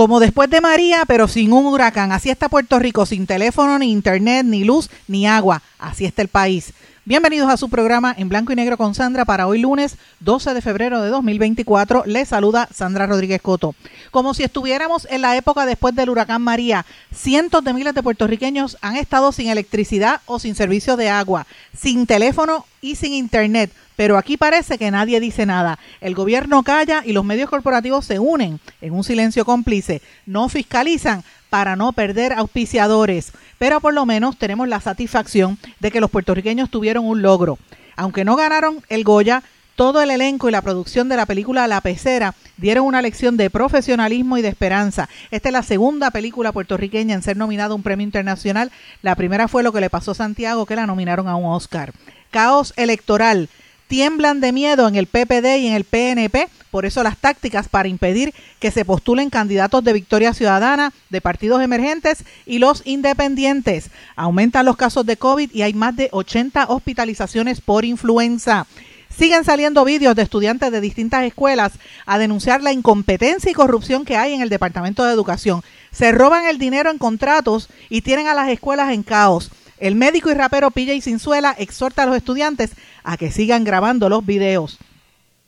Como después de María, pero sin un huracán. Así está Puerto Rico, sin teléfono, ni internet, ni luz, ni agua. Así está el país. Bienvenidos a su programa en blanco y negro con Sandra para hoy lunes 12 de febrero de 2024. Les saluda Sandra Rodríguez Coto. Como si estuviéramos en la época después del huracán María, cientos de miles de puertorriqueños han estado sin electricidad o sin servicio de agua, sin teléfono y sin internet pero aquí parece que nadie dice nada. El gobierno calla y los medios corporativos se unen en un silencio cómplice. No fiscalizan para no perder auspiciadores, pero por lo menos tenemos la satisfacción de que los puertorriqueños tuvieron un logro. Aunque no ganaron el Goya, todo el elenco y la producción de la película La Pecera dieron una lección de profesionalismo y de esperanza. Esta es la segunda película puertorriqueña en ser nominada a un premio internacional. La primera fue lo que le pasó a Santiago, que la nominaron a un Oscar. Caos electoral tiemblan de miedo en el PPD y en el PNP, por eso las tácticas para impedir que se postulen candidatos de Victoria Ciudadana, de partidos emergentes y los independientes. Aumentan los casos de COVID y hay más de 80 hospitalizaciones por influenza. Siguen saliendo vídeos de estudiantes de distintas escuelas a denunciar la incompetencia y corrupción que hay en el Departamento de Educación. Se roban el dinero en contratos y tienen a las escuelas en caos. El médico y rapero PJ Sinzuela exhorta a los estudiantes a que sigan grabando los videos.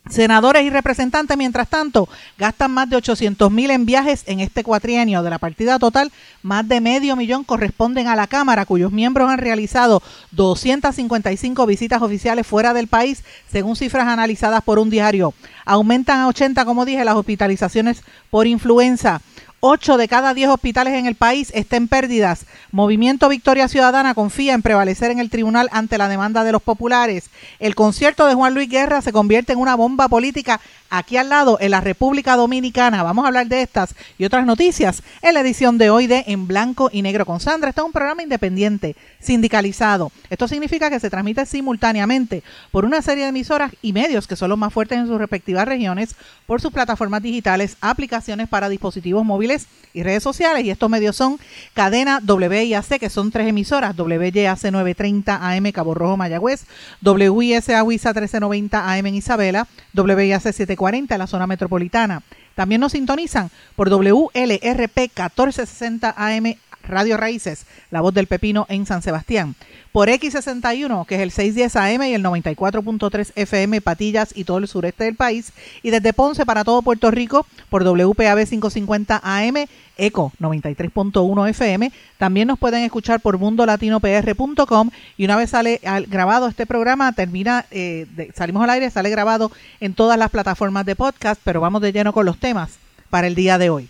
Senadores y representantes, mientras tanto, gastan más de 800 mil en viajes en este cuatrienio. De la partida total, más de medio millón corresponden a la Cámara, cuyos miembros han realizado 255 visitas oficiales fuera del país, según cifras analizadas por un diario. Aumentan a 80, como dije, las hospitalizaciones por influenza. 8 de cada 10 hospitales en el país estén pérdidas. Movimiento Victoria Ciudadana confía en prevalecer en el tribunal ante la demanda de los populares. El concierto de Juan Luis Guerra se convierte en una bomba política aquí al lado, en la República Dominicana. Vamos a hablar de estas y otras noticias en la edición de hoy de En Blanco y Negro con Sandra. Este es un programa independiente, sindicalizado. Esto significa que se transmite simultáneamente por una serie de emisoras y medios que son los más fuertes en sus respectivas regiones, por sus plataformas digitales, aplicaciones para dispositivos móviles y redes sociales. Y estos medios son Cadena WIAC, que son tres emisoras, WYAC 930 AM Cabo Rojo Mayagüez, WISA WISA 1390 AM en Isabela, WIAC 740 en la zona metropolitana. También nos sintonizan por WLRP 1460 AM Radio Raíces, La Voz del Pepino en San Sebastián. Por X61, que es el 610 AM y el 94.3 FM Patillas y todo el sureste del país. Y desde Ponce para todo Puerto Rico por WPAB 550 AM, ECO 93.1 FM. También nos pueden escuchar por mundolatinopr.com y una vez sale grabado este programa, termina, eh, salimos al aire, sale grabado en todas las plataformas de podcast, pero vamos de lleno con los temas para el día de hoy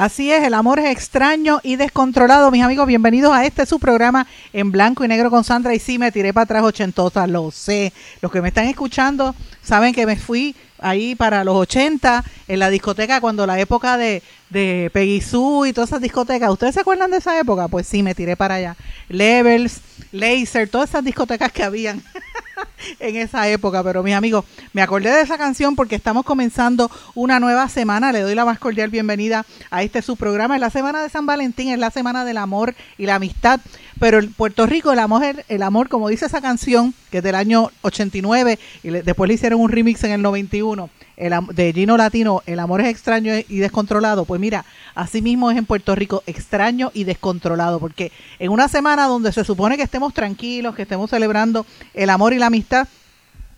Así es, el amor es extraño y descontrolado. Mis amigos, bienvenidos a este su programa en blanco y negro con Sandra. Y sí, me tiré para atrás ochentosa, lo sé. Los que me están escuchando saben que me fui ahí para los 80 en la discoteca cuando la época de, de Peggy Sue y todas esas discotecas. ¿Ustedes se acuerdan de esa época? Pues sí, me tiré para allá. Levels, Laser, todas esas discotecas que habían. en esa época. Pero mis amigos, me acordé de esa canción porque estamos comenzando una nueva semana. Le doy la más cordial bienvenida a este su programa. Es la semana de San Valentín, es la semana del amor y la amistad. Pero en Puerto Rico, el amor, el amor, como dice esa canción, que es del año 89, y después le hicieron un remix en el 91, el, de Gino Latino, el amor es extraño y descontrolado. Pues mira, así mismo es en Puerto Rico, extraño y descontrolado, porque en una semana donde se supone que estemos tranquilos, que estemos celebrando el amor y la amistad,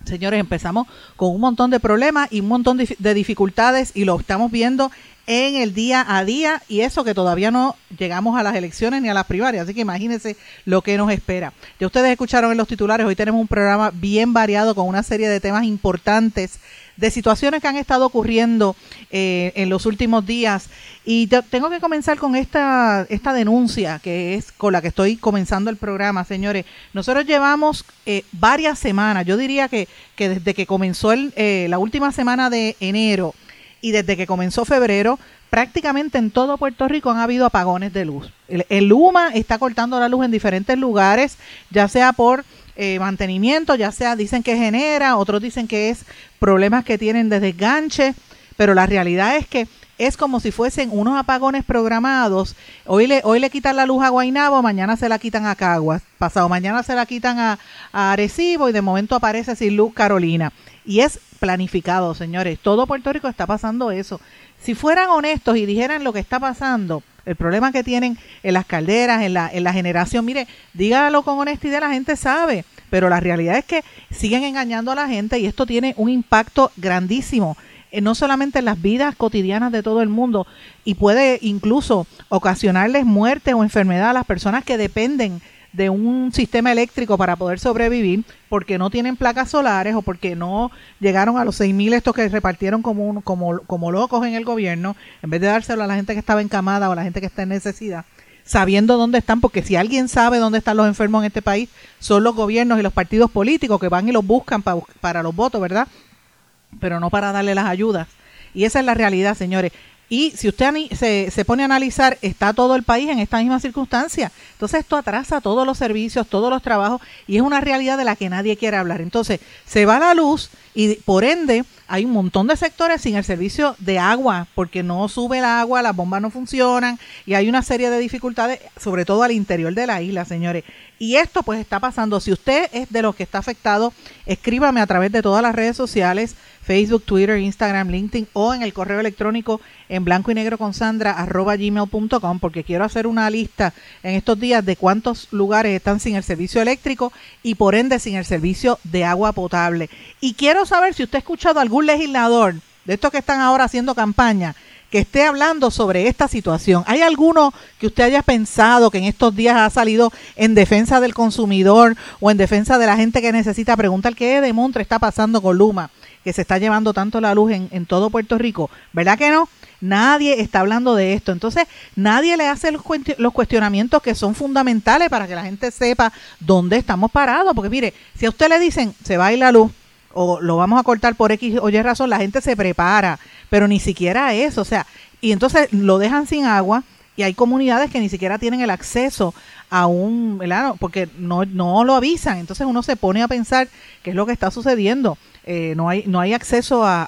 Señores, empezamos con un montón de problemas y un montón de dificultades y lo estamos viendo en el día a día y eso que todavía no llegamos a las elecciones ni a las primarias, así que imagínense lo que nos espera. Ya ustedes escucharon en los titulares, hoy tenemos un programa bien variado con una serie de temas importantes de situaciones que han estado ocurriendo eh, en los últimos días. Y tengo que comenzar con esta, esta denuncia que es con la que estoy comenzando el programa, señores. Nosotros llevamos eh, varias semanas, yo diría que, que desde que comenzó el, eh, la última semana de enero y desde que comenzó febrero, prácticamente en todo Puerto Rico han habido apagones de luz. El, Luma está cortando la luz en diferentes lugares, ya sea por eh, mantenimiento, ya sea dicen que genera, otros dicen que es problemas que tienen de desganche, pero la realidad es que es como si fuesen unos apagones programados. Hoy le, hoy le quitan la luz a Guainabo, mañana se la quitan a Caguas, pasado mañana se la quitan a, a Arecibo y de momento aparece sin luz Carolina. Y es planificado, señores. Todo Puerto Rico está pasando eso. Si fueran honestos y dijeran lo que está pasando, el problema que tienen en las calderas, en la, en la generación, mire, dígalo con honestidad, la gente sabe, pero la realidad es que siguen engañando a la gente y esto tiene un impacto grandísimo, eh, no solamente en las vidas cotidianas de todo el mundo, y puede incluso ocasionarles muerte o enfermedad a las personas que dependen de un sistema eléctrico para poder sobrevivir porque no tienen placas solares o porque no llegaron a los 6.000 estos que repartieron como, como, como locos en el gobierno, en vez de dárselo a la gente que estaba encamada o a la gente que está en necesidad, sabiendo dónde están, porque si alguien sabe dónde están los enfermos en este país, son los gobiernos y los partidos políticos que van y los buscan para los votos, ¿verdad? Pero no para darle las ayudas. Y esa es la realidad, señores. Y si usted se, se, pone a analizar, está todo el país en esta misma circunstancia. Entonces esto atrasa todos los servicios, todos los trabajos y es una realidad de la que nadie quiere hablar. Entonces se va la luz y por ende hay un montón de sectores sin el servicio de agua porque no sube el agua, las bombas no funcionan y hay una serie de dificultades, sobre todo al interior de la isla, señores. Y esto pues está pasando. Si usted es de los que está afectado, escríbame a través de todas las redes sociales Facebook, Twitter, Instagram, LinkedIn o en el correo electrónico en blanco y negro con Sandra arroba gmail.com porque quiero hacer una lista en estos días de cuántos lugares están sin el servicio eléctrico y por ende sin el servicio de agua potable. Y quiero saber si usted ha escuchado algún legislador de estos que están ahora haciendo campaña que esté hablando sobre esta situación. ¿Hay alguno que usted haya pensado que en estos días ha salido en defensa del consumidor o en defensa de la gente que necesita preguntar qué de Montre está pasando con Luma? Que se está llevando tanto la luz en, en todo Puerto Rico. ¿Verdad que no? Nadie está hablando de esto. Entonces, nadie le hace los, cuestionamientos que son fundamentales para que la gente sepa dónde estamos parados. Porque mire, si a usted le dicen se va a ir la luz o lo vamos a cortar por X o Y razón, la gente se prepara, pero ni siquiera eso. O sea, y entonces lo dejan sin agua y hay comunidades que ni siquiera tienen el acceso a un, ¿verdad? porque no, no lo avisan. Entonces uno se pone a pensar qué es lo que está sucediendo. Eh, no, hay, no hay acceso a,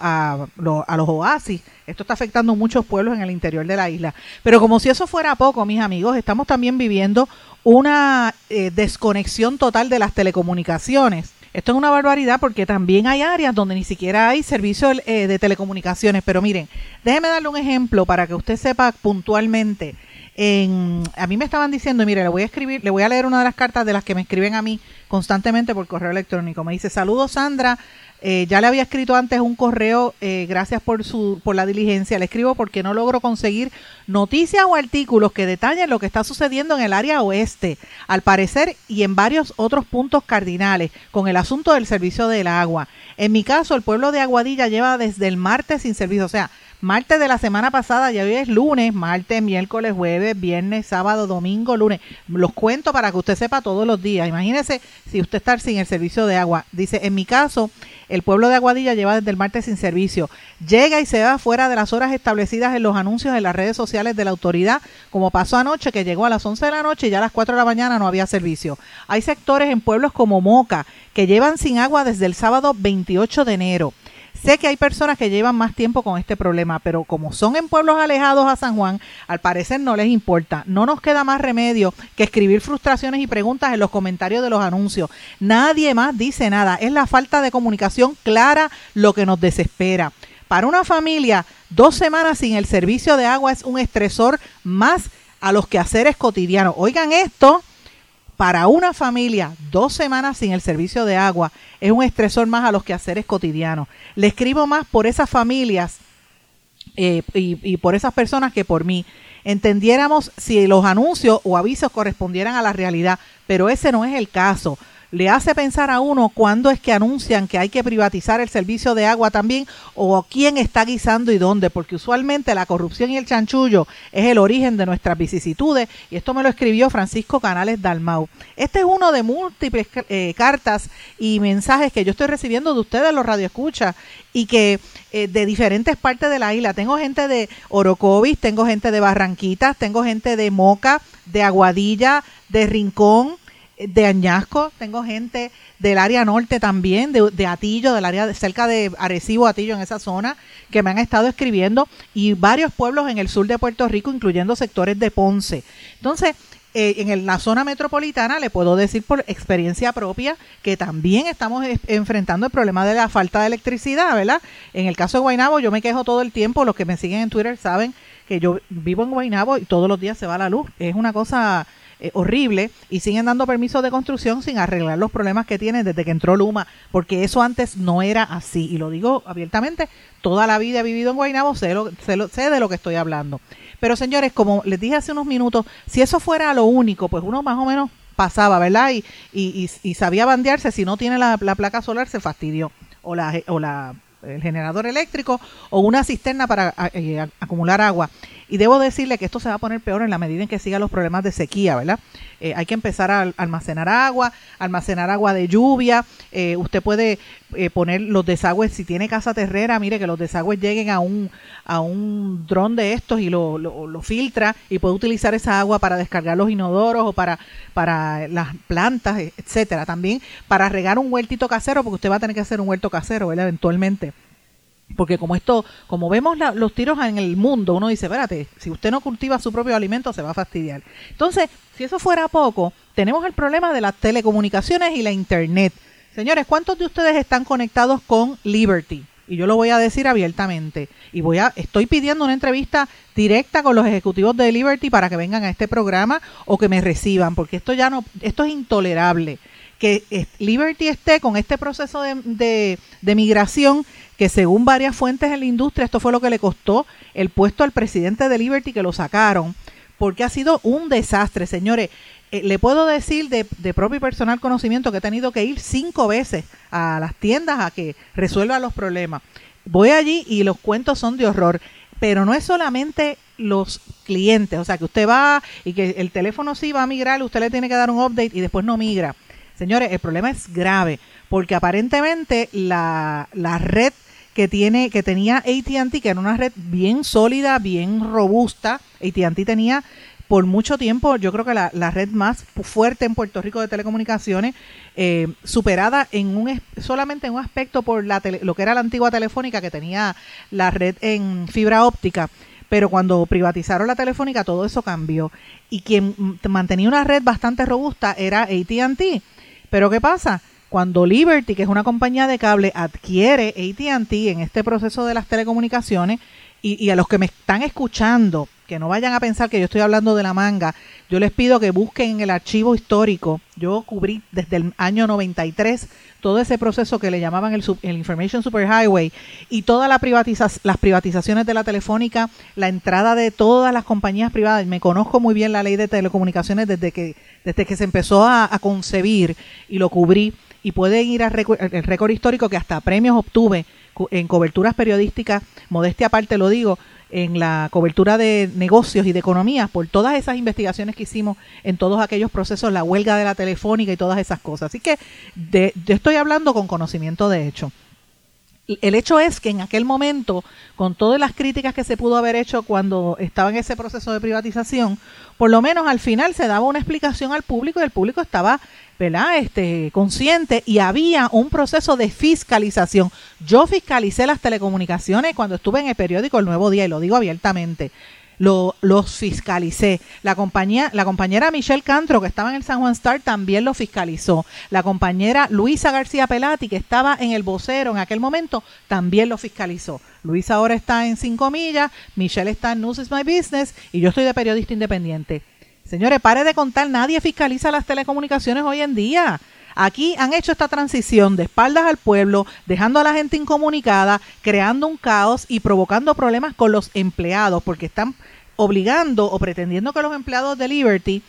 a, los oasis. Esto está afectando muchos pueblos en el interior de la isla. Pero como si eso fuera poco, mis amigos, estamos también viviendo una eh, desconexión total de las telecomunicaciones. Esto es una barbaridad porque también hay áreas donde ni siquiera hay servicio eh, de telecomunicaciones. Pero miren, déjeme darle un ejemplo para que usted sepa puntualmente. En, a mí me estaban diciendo, mire, le voy a escribir, le voy a leer una de las cartas de las que me escriben a mí constantemente por correo electrónico. Me dice, saludos Sandra, eh, ya le había escrito antes un correo, eh, gracias por, su, por la diligencia. Le escribo porque no logro conseguir noticias o artículos que detallen lo que está sucediendo en el área oeste, al parecer, y en varios otros puntos cardinales, con el asunto del servicio del agua. En mi caso, el pueblo de Aguadilla lleva desde el martes sin servicio, o sea, martes de la semana pasada, ya hoy es lunes, martes, miércoles, jueves, viernes, sábado, domingo, lunes. Los cuento para que usted sepa todos los días. Imagínese si usted está sin el servicio de agua. Dice, en mi caso, el pueblo de Aguadilla lleva desde el martes sin servicio. Llega y se va fuera de las horas establecidas en los anuncios en las redes sociales de la autoridad, como pasó anoche, que llegó a las 11 de la noche y ya a las 4 de la mañana no había servicio. Hay sectores en pueblos como Moca que llevan sin agua desde el sábado 28 de enero. Sé que hay personas que llevan más tiempo con este problema, pero como son en pueblos alejados a San Juan, al parecer no les importa. No nos queda más remedio que escribir frustraciones y preguntas en los comentarios de los anuncios. Nadie más dice nada. Es la falta de comunicación clara lo que nos desespera. Para una familia, dos semanas sin el servicio de agua es un estresor más a los quehaceres cotidianos. Oigan esto, para una familia, dos semanas sin el servicio de agua es un estresor más a los quehaceres cotidianos. Le escribo más por esas familias eh, y, y por esas personas que por mí entendiéramos si los anuncios o avisos correspondieran a la realidad, pero ese no es el caso le hace pensar a uno cuándo es que anuncian que hay que privatizar el servicio de agua también o quién está guisando y dónde, porque usualmente la corrupción y el chanchullo es el origen de nuestras vicisitudes y esto me lo escribió Francisco Canales Dalmau. Este es uno de múltiples eh, cartas y mensajes que yo estoy recibiendo de ustedes, los radioescuchas, y que eh, de diferentes partes de la isla. Tengo gente de Orocovis, tengo gente de Barranquitas, tengo gente de Moca, de Aguadilla, de Rincón, de Añasco, tengo gente del área norte también, de, Atillo, del área cerca de Arecibo, Atillo, en esa zona, que me han estado escribiendo, y varios pueblos en el sur de Puerto Rico, incluyendo sectores de Ponce. Entonces, eh, en la zona metropolitana le puedo decir por experiencia propia que también estamos enfrentando el problema de la falta de electricidad, ¿verdad? En el caso de Guaynabo yo me quejo todo el tiempo, los que me siguen en Twitter saben que yo vivo en Guaynabo y todos los días se va la luz. Es una cosa eh, horrible y siguen dando permisos de construcción sin arreglar los problemas que tienen desde que entró Luma, porque eso antes no era así. Y lo digo abiertamente, toda la vida he vivido en Guaynabo, sé, sé, de lo que estoy hablando. Pero señores, como les dije hace unos minutos, si eso fuera lo único, pues uno más o menos pasaba, ¿verdad? Y, y, y, sabía bandearse, si no tiene la, placa solar se fastidió. O la, o la el generador eléctrico o una cisterna para eh, acumular agua. Y debo decirle que esto se va a poner peor en la medida en que sigan los problemas de sequía, ¿verdad? Eh, hay que empezar a almacenar agua, almacenar agua de lluvia. Eh, usted puede eh, poner los desagües, si tiene casa terrera, mire que los desagües lleguen a un, a un dron de estos y lo, lo, filtra y puede utilizar esa agua para descargar los inodoros o para, para las plantas, etcétera. También para regar un huertito casero, porque usted va a tener que hacer un huerto casero, ¿verdad? Eventualmente porque como esto, como vemos los tiros en el mundo, uno dice, espérate, si usted no cultiva su propio alimento se va a fastidiar. Entonces, si eso fuera poco, tenemos el problema de las telecomunicaciones y la internet. Señores, ¿cuántos de ustedes están conectados con Liberty? Y yo lo voy a decir abiertamente. Y voy a, estoy pidiendo una entrevista directa con los ejecutivos de Liberty para que vengan a este programa o que me reciban, porque esto ya no, esto es intolerable. Que Liberty esté con este proceso de, de, de migración que según varias fuentes en la industria, esto fue lo que le costó el puesto al presidente de Liberty que lo sacaron, porque ha sido un desastre, señores. Eh, le puedo decir de, de, propio y personal conocimiento que he tenido que ir cinco veces a las tiendas a que resuelva los problemas. Voy allí y los cuentos son de horror, pero no es solamente los clientes, o sea, que usted va y que el teléfono sí va a migrar, usted le tiene que dar un update y después no migra. Señores, el problema es grave, porque aparentemente la, la red que tiene que tenía AT&T que era una red bien sólida, bien robusta. AT&T tenía por mucho tiempo, yo creo que la, red más fuerte en Puerto Rico de telecomunicaciones, eh, superada en un solamente en un aspecto por la lo que era la antigua telefónica que tenía la red en fibra óptica. Pero cuando privatizaron la telefónica todo eso cambió y quien mantenía una red bastante robusta era AT&T. Pero ¿qué pasa? Cuando Liberty, que es una compañía de cable, adquiere ATT en este proceso de las telecomunicaciones, y, a los que me están escuchando, que no vayan a pensar que yo estoy hablando de la manga, yo les pido que busquen en el archivo histórico. Yo cubrí desde el año 93 todo ese proceso que le llamaban el, el Information Superhighway y todas la las privatizaciones de la telefónica, la entrada de todas las compañías privadas. Me conozco muy bien la ley de telecomunicaciones desde que, desde que se empezó a concebir y lo cubrí y pueden ir al récord histórico que hasta premios obtuve en coberturas periodísticas, modestia aparte lo digo, en la cobertura de negocios y de economía por todas esas investigaciones que hicimos en todos aquellos procesos, la huelga de la telefónica y todas esas cosas. Así que de, estoy hablando con conocimiento de hecho el hecho es que en aquel momento, con todas las críticas que se pudo haber hecho cuando estaba en ese proceso de privatización, por lo menos al final se daba una explicación al público y el público estaba ¿verdad? Este, consciente y había un proceso de fiscalización. Yo fiscalicé las telecomunicaciones cuando estuve en el periódico El Nuevo Día y lo digo abiertamente lo, los fiscalicé. La compañía, la compañera Michelle Cantro, que estaba en el San Juan Star, también lo fiscalizó. La compañera Luisa García Pelati, que estaba en el vocero en aquel momento, también lo fiscalizó. Luisa ahora está en Cinco Millas, Michelle está en News is My Business y yo estoy de periodista independiente. Señores, pare de contar, nadie fiscaliza las telecomunicaciones hoy en día. Aquí han hecho esta transición de espaldas al pueblo, dejando a la gente incomunicada, creando un caos y provocando problemas con los empleados, porque están obligando o pretendiendo que los empleados de Liberty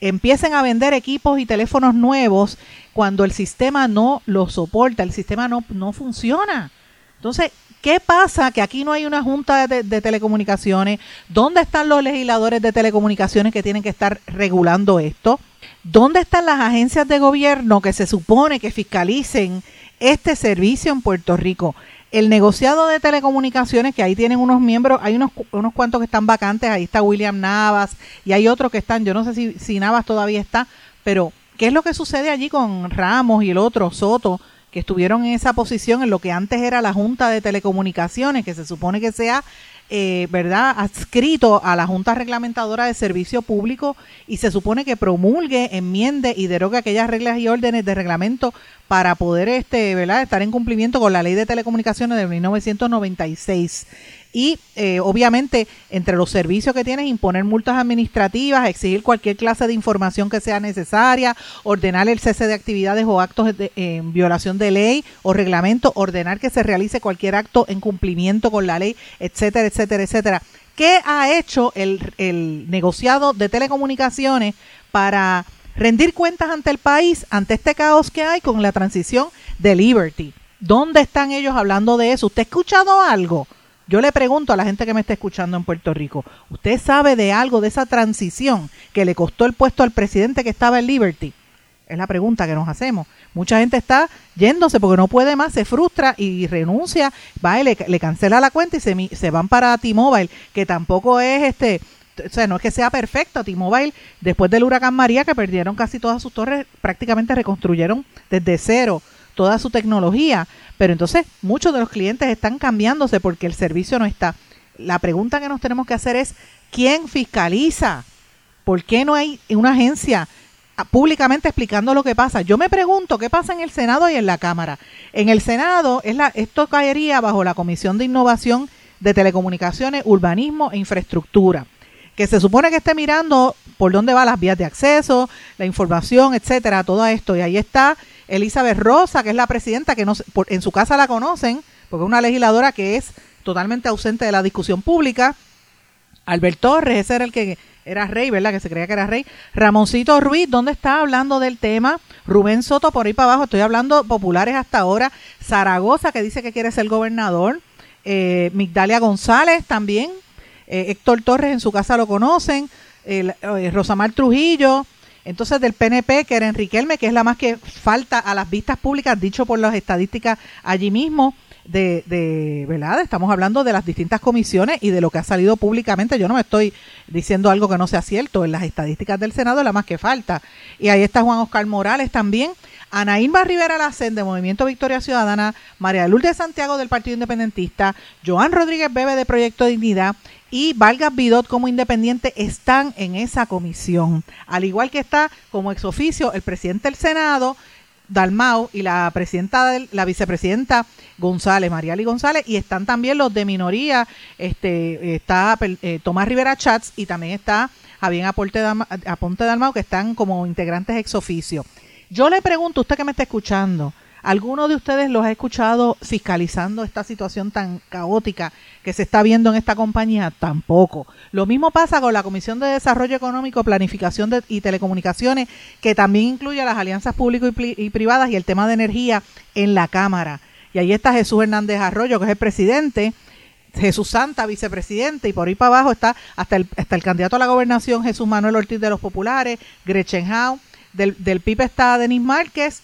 empiecen a vender equipos y teléfonos nuevos cuando el sistema no lo soporta, el sistema no, no funciona. Entonces, ¿qué pasa? Que aquí no hay una junta de, telecomunicaciones. ¿Dónde están los legisladores de telecomunicaciones que tienen que estar regulando esto? ¿Dónde están las agencias de gobierno que se supone que fiscalicen este servicio en Puerto Rico? El negociado de telecomunicaciones, que ahí tienen unos miembros, hay unos, unos cuantos que están vacantes, ahí está William Navas y hay otros que están, yo no sé si, si Navas todavía está, pero ¿qué es lo que sucede allí con Ramos y el otro, Soto, que estuvieron en esa posición en lo que antes era la Junta de Telecomunicaciones, que se supone que sea eh, ¿verdad?, adscrito a la Junta Reglamentadora de Servicio Público y se supone que promulgue, enmiende y derogue aquellas reglas y órdenes de reglamento para poder este, ¿verdad? estar en cumplimiento con la Ley de Telecomunicaciones de 1996 y eh, obviamente entre los servicios que tienes imponer multas administrativas, exigir cualquier clase de información que sea necesaria, ordenar el cese de actividades o actos en violación de ley o reglamento, ordenar que se realice cualquier acto en cumplimiento con la ley, etcétera, etcétera, etcétera. ¿Qué ha hecho el, el negociado de telecomunicaciones para rendir cuentas ante el país, ante este caos que hay con la transición de Liberty? ¿Dónde están ellos hablando de eso? ¿Usted ha escuchado algo? Yo le pregunto a la gente que me está escuchando en Puerto Rico, ¿usted sabe de algo de esa transición que le costó el puesto al presidente que estaba en Liberty? Es la pregunta que nos hacemos. Mucha gente está yéndose porque no puede más, se frustra y renuncia, va y le, cancela la cuenta y se, se van para T-Mobile, que tampoco es este, o sea, no es que sea perfecto. T-Mobile, después del huracán María, que perdieron casi todas sus torres, prácticamente reconstruyeron desde cero toda su tecnología, pero entonces muchos de los clientes están cambiándose porque el servicio no está. La pregunta que nos tenemos que hacer es, ¿quién fiscaliza? ¿Por qué no hay una agencia públicamente explicando lo que pasa? Yo me pregunto qué pasa en el Senado y en la Cámara. En el Senado, es la, esto caería bajo la Comisión de Innovación de Telecomunicaciones, Urbanismo e Infraestructura que se supone que esté mirando por dónde van las vías de acceso, la información, etcétera, todo esto. Y ahí está Elizabeth Rosa, que es la presidenta, que no, en su casa la conocen, porque es una legisladora que es totalmente ausente de la discusión pública. Albert Torres, ese era el que era rey, ¿verdad? Que se creía que era rey. Ramoncito Ruiz, ¿dónde está hablando del tema? Rubén Soto, por ahí para abajo, estoy hablando populares hasta ahora. Zaragoza, que dice que quiere ser gobernador. Eh, Migdalia González también. Eh, Héctor Torres en su casa lo conocen. Eh, Rosamar Trujillo. Entonces del PNP, que era Enriquelme, que es la más que falta a las vistas públicas, dicho por las estadísticas allí mismo, de, de, ¿verdad? Estamos hablando de las distintas comisiones y de lo que ha salido públicamente. Yo no me estoy diciendo algo que no sea cierto. En las estadísticas del Senado es la más que falta. Y ahí está Juan Oscar Morales también. Anaíma Rivera Lacen de Movimiento Victoria Ciudadana, María Lourdes Santiago del Partido Independentista, Joan Rodríguez Bebe de Proyecto Dignidad, y Vargas Bidot como independiente están en esa comisión. Al igual que está como ex oficio el presidente del Senado, Dalmau, y la presidenta la vicepresidenta González, Mariali González, y están también los de minoría, este, está eh, Tomás Rivera Chats y también está Javier Aponte Dalmau, que están como integrantes ex oficio. Yo le pregunto, usted que me está escuchando, ¿Alguno de ustedes los ha escuchado fiscalizando esta situación tan caótica que se está viendo en esta compañía? Tampoco. Lo mismo pasa con la Comisión de Desarrollo Económico, Planificación y Telecomunicaciones, que también incluye las alianzas públicas y, privadas y el tema de energía en la Cámara. Y ahí está Jesús Hernández Arroyo, que es el presidente, Jesús Santa, vicepresidente, y por ahí para abajo está hasta el, hasta el candidato a la gobernación, Jesús Manuel Ortiz de los Populares, Gretchen Howe, del, del PIB está Denis Márquez,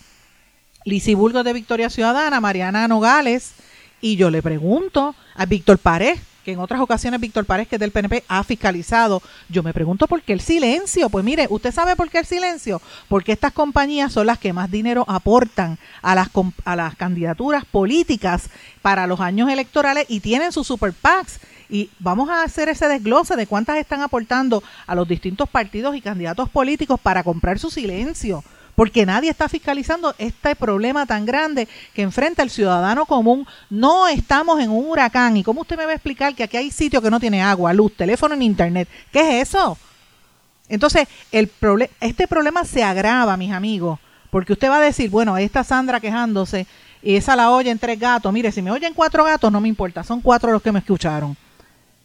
Lizy Burgos de Victoria Ciudadana, Mariana Nogales, y yo le pregunto a Víctor Párez, que en otras ocasiones Víctor Párez, que es del PNP, ha fiscalizado. Yo me pregunto por qué el silencio. Pues mire, ¿usted sabe por qué el silencio? Porque estas compañías son las que más dinero aportan a las, a las candidaturas políticas para los años electorales y tienen sus super PACs. Y vamos a hacer ese desglose de cuántas están aportando a los distintos partidos y candidatos políticos para comprar su silencio porque nadie está fiscalizando este problema tan grande que enfrenta el ciudadano común. No estamos en un huracán. ¿Y cómo usted me va a explicar que aquí hay sitios que no tiene agua, luz, teléfono ni internet? ¿Qué es eso? Entonces, el este problema se agrava, mis amigos, porque usted va a decir, bueno, esta Sandra quejándose y esa la oyen tres gatos. Mire, si me oyen cuatro gatos, no me importa, son cuatro los que me escucharon.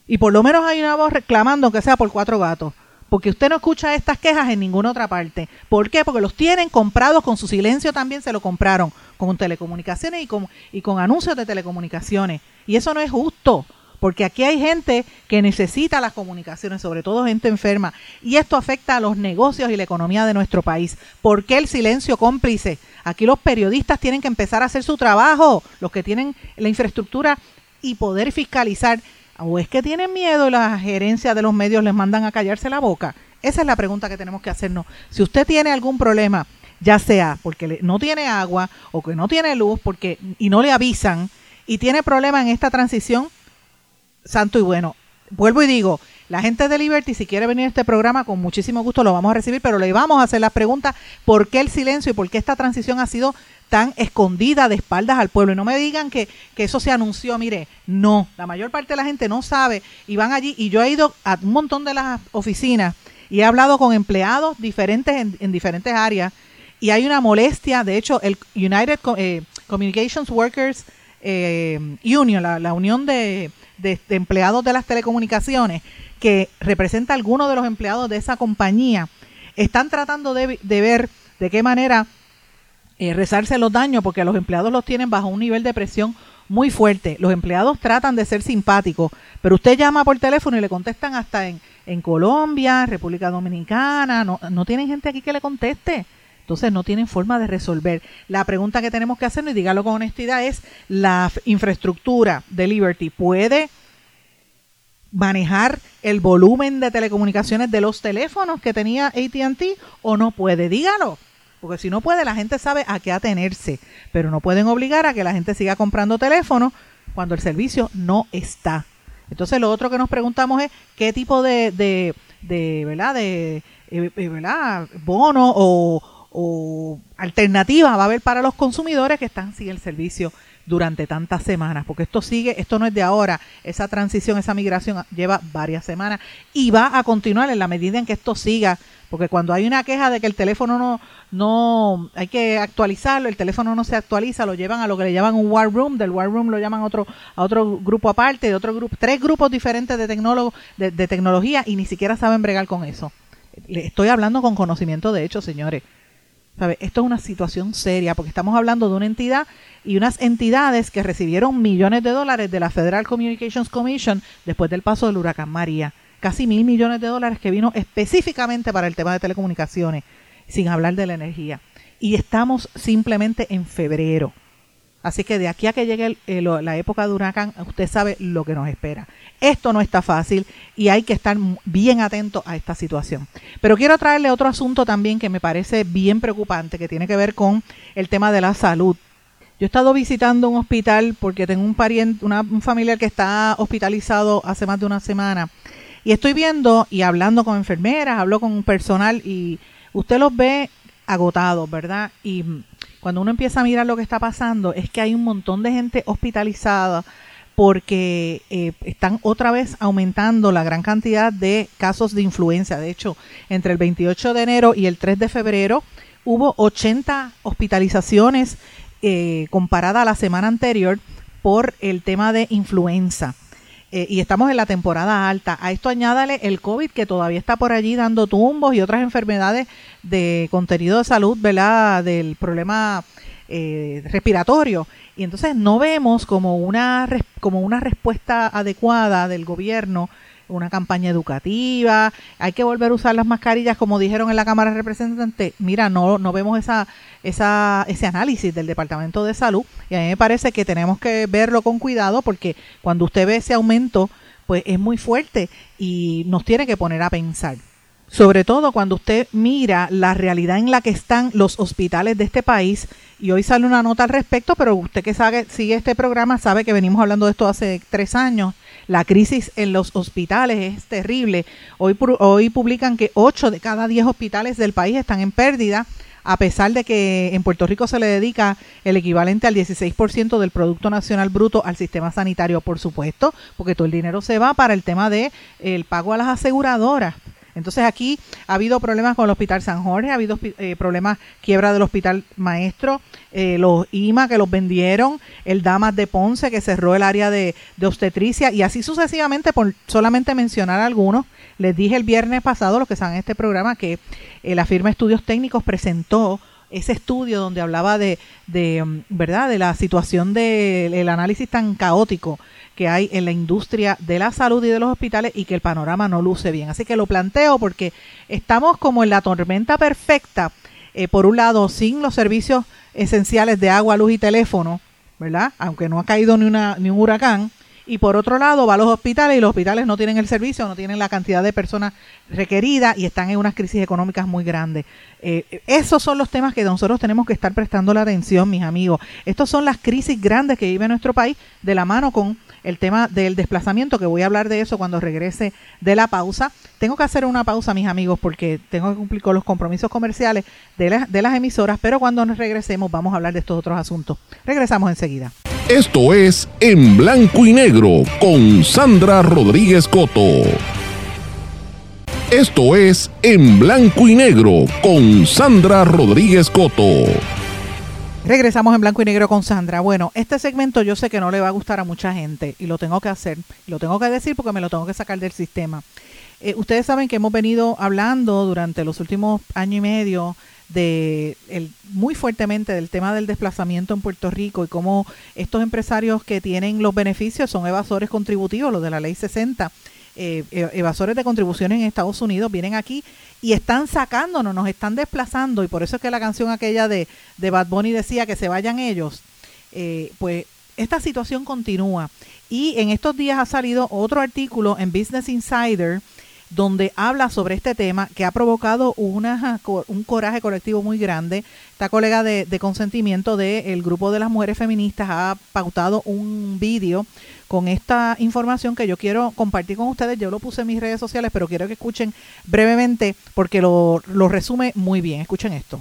Y por lo menos hay una voz reclamando que sea por cuatro gatos. Porque usted no escucha estas quejas en ninguna otra parte. ¿Por qué? Porque los tienen comprados con su silencio también se lo compraron con telecomunicaciones y con, y con anuncios de telecomunicaciones. Y eso no es justo porque aquí hay gente que necesita las comunicaciones, sobre todo gente enferma, y esto afecta a los negocios y la economía de nuestro país. ¿Por qué el silencio cómplice? Aquí los periodistas tienen que empezar a hacer su trabajo, los que tienen la infraestructura y poder fiscalizar. ¿O es que tienen miedo y la gerencia de los medios les mandan a callarse la boca? Esa es la pregunta que tenemos que hacernos. Si usted tiene algún problema, ya sea porque no tiene agua o que no tiene luz porque y no le avisan y tiene problema en esta transición, santo y bueno. Vuelvo y digo, la gente de Liberty, si quiere venir a este programa, con muchísimo gusto lo vamos a recibir, pero le vamos a hacer las preguntas, ¿por qué el silencio y por qué esta transición ha sido tan escondida de espaldas al pueblo? Y no me digan que, que eso se anunció, mire, no, la mayor parte de la gente no sabe y van allí, y yo he ido a un montón de las oficinas y he hablado con empleados diferentes en, diferentes áreas y hay una molestia, de hecho, el United eh, Communications Workers eh, Union, la unión de de, empleados de las telecomunicaciones que representa a algunos de los empleados de esa compañía, están tratando de, ver de qué manera eh, rezarse los daños, porque los empleados los tienen bajo un nivel de presión muy fuerte. Los empleados tratan de ser simpáticos, pero usted llama por teléfono y le contestan hasta en, en Colombia, República Dominicana, no, no tienen gente aquí que le conteste. Entonces no tienen forma de resolver. La pregunta que tenemos que hacernos, y dígalo con honestidad, es, ¿la infraestructura de Liberty puede manejar el volumen de telecomunicaciones de los teléfonos que tenía ATT o no puede? Dígalo. Porque si no puede, la gente sabe a qué atenerse. Pero no pueden obligar a que la gente siga comprando teléfonos cuando el servicio no está. Entonces lo otro que nos preguntamos es qué tipo de, de, de ¿verdad? De, eh, eh, ¿verdad? bono o, o alternativa va a haber para los consumidores que están sin el servicio durante tantas semanas, porque esto sigue, esto no es de ahora, esa transición, esa migración lleva varias semanas y va a continuar en la medida en que esto siga, porque cuando hay una queja de que el teléfono no, no, hay que actualizarlo, el teléfono no se actualiza, lo llevan a lo que le llaman un war room, del war room lo llaman otro, a otro grupo aparte, de otro grupo, tres grupos diferentes de de, tecnología y ni siquiera saben bregar con eso. Estoy hablando con conocimiento de hecho, señores. Esto es una situación seria porque estamos hablando de una entidad y unas entidades que recibieron millones de dólares de la Federal Communications Commission después del paso del huracán María. Casi mil millones de dólares que vino específicamente para el tema de telecomunicaciones, sin hablar de la energía. Y estamos simplemente en febrero. Así que de aquí a que llegue la época de huracán, usted sabe lo que nos espera. Esto no está fácil y hay que estar bien atento a esta situación. Pero quiero traerle otro asunto también que me parece bien preocupante, que tiene que ver con el tema de la salud. Yo he estado visitando un hospital porque tengo un pariente, una, un familiar que está hospitalizado hace más de una semana. Y estoy viendo y hablando con enfermeras, hablo con personal y usted los ve agotados, ¿verdad? Y cuando uno empieza a mirar lo que está pasando, es que hay un montón de gente hospitalizada porque eh, están otra vez aumentando la gran cantidad de casos de influenza. De hecho, entre el 28 de enero y el 3 de febrero hubo 80 hospitalizaciones eh, comparada a la semana anterior por el tema de influenza. Eh, y estamos en la temporada alta. A esto añádale el COVID que todavía está por allí dando tumbos y otras enfermedades de contenido de salud, ¿verdad? Del problema eh, respiratorio. Y entonces no vemos como una, como una respuesta adecuada del gobierno una campaña educativa, hay que volver a usar las mascarillas como dijeron en la Cámara de Representantes. Mira, no, no vemos esa, esa, ese análisis del Departamento de Salud y a mí me parece que tenemos que verlo con cuidado porque cuando usted ve ese aumento, pues es muy fuerte y nos tiene que poner a pensar. Sobre todo cuando usted mira la realidad en la que están los hospitales de este país, y hoy sale una nota al respecto, pero usted que sabe, sigue este programa sabe que venimos hablando de esto hace tres años. La crisis en los hospitales es terrible. Hoy, hoy publican que 8 de cada 10 hospitales del país están en pérdida, a pesar de que en Puerto Rico se le dedica el equivalente al 16% del Producto Nacional Bruto al sistema sanitario, por supuesto, porque todo el dinero se va para el tema de el pago a las aseguradoras. Entonces aquí ha habido problemas con el Hospital San Jorge, ha habido eh, problemas, quiebra del Hospital Maestro, eh, los IMA que los vendieron, el Damas de Ponce que cerró el área de, obstetricia y así sucesivamente, por solamente mencionar algunos. Les dije el viernes pasado, los que saben este programa, que eh, la firma Estudios Técnicos presentó ese estudio donde hablaba de, de mm, verdad de la situación del análisis tan caótico que hay en la industria de la salud y de los hospitales y que el panorama no luce bien. Así que lo planteo porque estamos como en la tormenta perfecta, eh, por un lado, sin los servicios esenciales de agua, luz y teléfono, ¿verdad? Aunque no ha caído ni, una, ni un huracán, y por otro lado va a los hospitales y los hospitales no tienen el servicio, no tienen la cantidad de personas requeridas y están en unas crisis económicas muy grandes. Eh, esos son los temas que nosotros tenemos que estar prestando la atención, mis amigos. Estos son las crisis grandes que vive nuestro país de la mano con el tema del desplazamiento, que voy a hablar de eso cuando regrese de la pausa. Tengo que hacer una pausa, mis amigos, porque tengo que cumplir con los compromisos comerciales de, de las emisoras, pero cuando nos regresemos vamos a hablar de estos otros asuntos. Regresamos enseguida. Esto es En Blanco y Negro con Sandra Rodríguez Coto. Esto es En Blanco y Negro con Sandra Rodríguez Coto. Regresamos en blanco y negro con Sandra. Bueno, este segmento yo sé que no le va a gustar a mucha gente y lo tengo que hacer, lo tengo que decir porque me lo tengo que sacar del sistema. Eh, ustedes saben que hemos venido hablando durante los últimos año y medio de el, muy fuertemente del tema del desplazamiento en Puerto Rico y cómo estos empresarios que tienen los beneficios son evasores contributivos, los de la ley 60, eh, e, evasores de contribuciones en Estados Unidos, vienen aquí y están sacándonos, nos están desplazando y por eso es que la canción aquella de, de Bad Bunny decía que se vayan ellos, eh, pues esta situación continúa. Y en estos días ha salido otro artículo en Business Insider donde habla sobre este tema que ha provocado una, un coraje colectivo muy grande. Esta colega de, consentimiento del grupo de las mujeres feministas ha pautado un vídeo con esta información que yo quiero compartir con ustedes. Yo lo puse en mis redes sociales, pero quiero que escuchen brevemente porque lo, lo resume muy bien. Escuchen esto.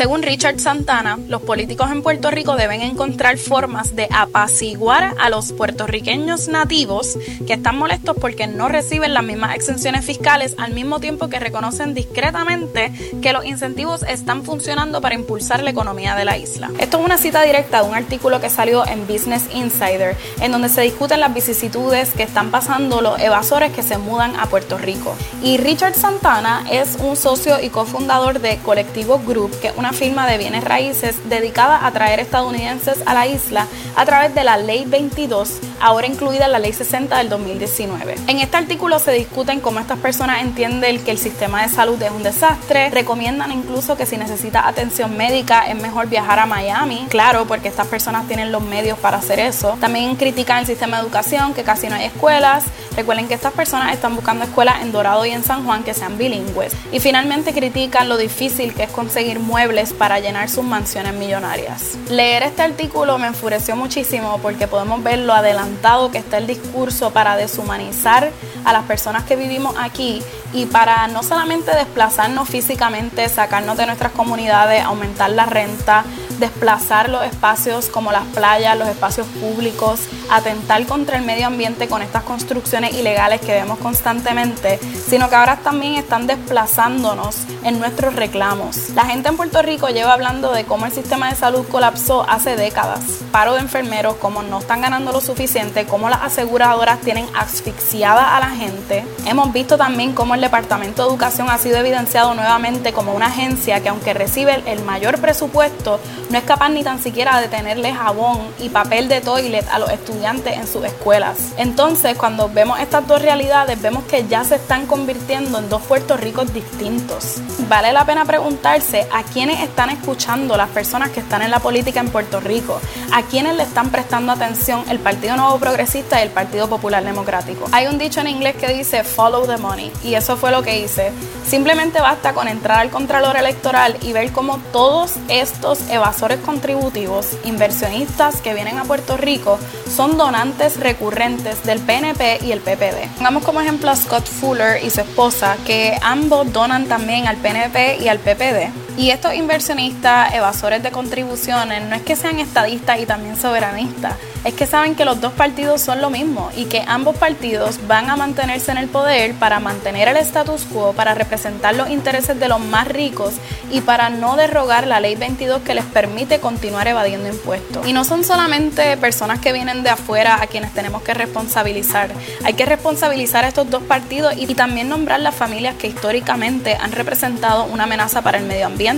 Según Richard Santana, los políticos en Puerto Rico deben encontrar formas de apaciguar a los puertorriqueños nativos que están molestos porque no reciben las mismas exenciones fiscales al mismo tiempo que reconocen discretamente que los incentivos están funcionando para impulsar la economía de la isla. Esto es una cita directa de un artículo que salió en Business Insider, en donde se discuten las vicisitudes que están pasando los evasores que se mudan a Puerto Rico. Y Richard Santana es un socio y cofundador de Colectivo Group, que una firma de bienes raíces dedicada a traer estadounidenses a la isla a través de la Ley 22, ahora incluida en la Ley 60 del 2019. En este artículo se discuten cómo estas personas entienden que el sistema de salud es un desastre, recomiendan incluso que si necesita atención médica es mejor viajar a Miami, claro, porque estas personas tienen los medios para hacer eso. También critican el sistema de educación, que casi no hay escuelas. Recuerden que estas personas están buscando escuelas en Dorado y en San Juan que sean bilingües. Y finalmente critican lo difícil que es conseguir muebles para llenar sus mansiones millonarias. Leer este artículo me enfureció muchísimo porque podemos ver lo adelantado que está el discurso para deshumanizar a las personas que vivimos aquí y para no solamente desplazarnos físicamente, sacarnos de nuestras comunidades, aumentar la renta, desplazar los espacios como las playas, los espacios públicos, atentar contra el medio ambiente con estas construcciones ilegales que vemos constantemente, sino que ahora también están desplazándonos en nuestros reclamos. La gente en Puerto Rico lleva hablando de cómo el sistema de salud colapsó hace décadas. Paro de enfermeros, cómo no están ganando lo suficiente, cómo las aseguradoras tienen asfixiada a la gente. Hemos visto también cómo el Departamento de Educación ha sido evidenciado nuevamente como una agencia que aunque recibe el mayor presupuesto, no es capaz ni tan siquiera de tenerle jabón y papel de toilet a los estudiantes en sus escuelas. Entonces, cuando vemos estas dos realidades, vemos que ya se están convirtiendo en dos Puerto Ricos distintos. Vale la pena preguntarse a están escuchando las personas que están en la política en Puerto Rico, a quiénes le están prestando atención el Partido Nuevo Progresista y el Partido Popular Democrático. Hay un dicho en inglés que dice follow the money y eso fue lo que hice. Simplemente basta con entrar al Contralor Electoral y ver cómo todos estos evasores contributivos, inversionistas que vienen a Puerto Rico, son donantes recurrentes del PNP y el PPD. Pongamos como ejemplo a Scott Fuller y su esposa, que ambos donan también al PNP y al PPD. Y estos inversionistas, evasores de contribuciones, no es que sean estadistas y también soberanistas, es que saben que los dos partidos son lo mismo y que ambos partidos van a mantenerse en el poder para mantener el status quo, para representar los intereses de los más ricos y para no derrogar la ley 22 que les permite continuar evadiendo impuestos. Y no son solamente personas que vienen de afuera a quienes tenemos que responsabilizar, hay que responsabilizar a estos dos partidos y, también nombrar las familias que históricamente han representado una amenaza para el medio ambiente,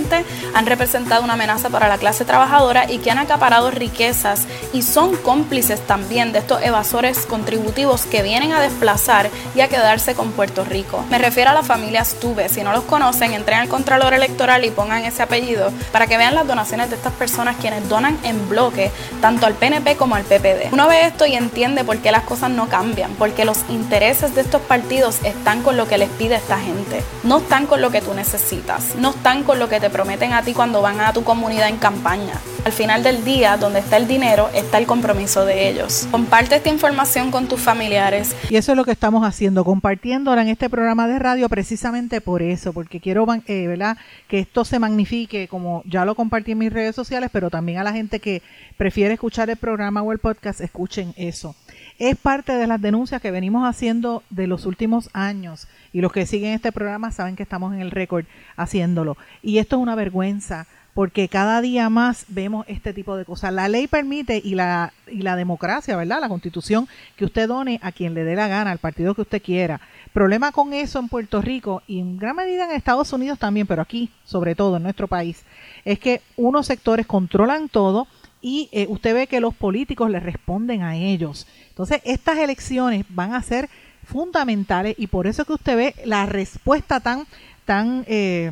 han representado una amenaza para la clase trabajadora y que han acaparado riquezas y son cómplices también de estos evasores contributivos que vienen a desplazar y a quedarse con Puerto Rico. Me refiero a las familias Tuve. Si no los conocen, entren al Contralor Electoral y pongan ese apellido para que vean las donaciones de estas personas quienes donan en bloque tanto al PNP como al PPD. Uno ve esto y entiende por qué las cosas no cambian, porque los intereses de estos partidos están con lo que les pide esta gente, no están con lo que tú necesitas, no están con lo que te prometen a ti cuando van a tu comunidad en campaña. Al final del día, donde está el dinero, está el compromiso de ellos. Comparte esta información con tus familiares. Y eso es lo que estamos haciendo, compartiéndola en este programa de radio precisamente por eso, porque quiero eh, que esto se magnifique, como ya lo compartí en mis redes sociales, pero también a la gente que prefiere escuchar el programa o el podcast, escuchen eso. Es parte de las denuncias que venimos haciendo de los últimos años y los que siguen este programa saben que estamos en el récord haciéndolo. Y esto es una vergüenza porque cada día más vemos este tipo de cosas. La ley permite y la, y la democracia, ¿verdad? La constitución, que usted done a quien le dé la gana, al partido que usted quiera. Problema con eso en Puerto Rico y en gran medida en Estados Unidos también, pero aquí, sobre todo en nuestro país, es que unos sectores controlan todo y eh, usted ve que los políticos le responden a ellos. Entonces, estas elecciones van a ser fundamentales y por eso que usted ve la respuesta tan, tan, eh,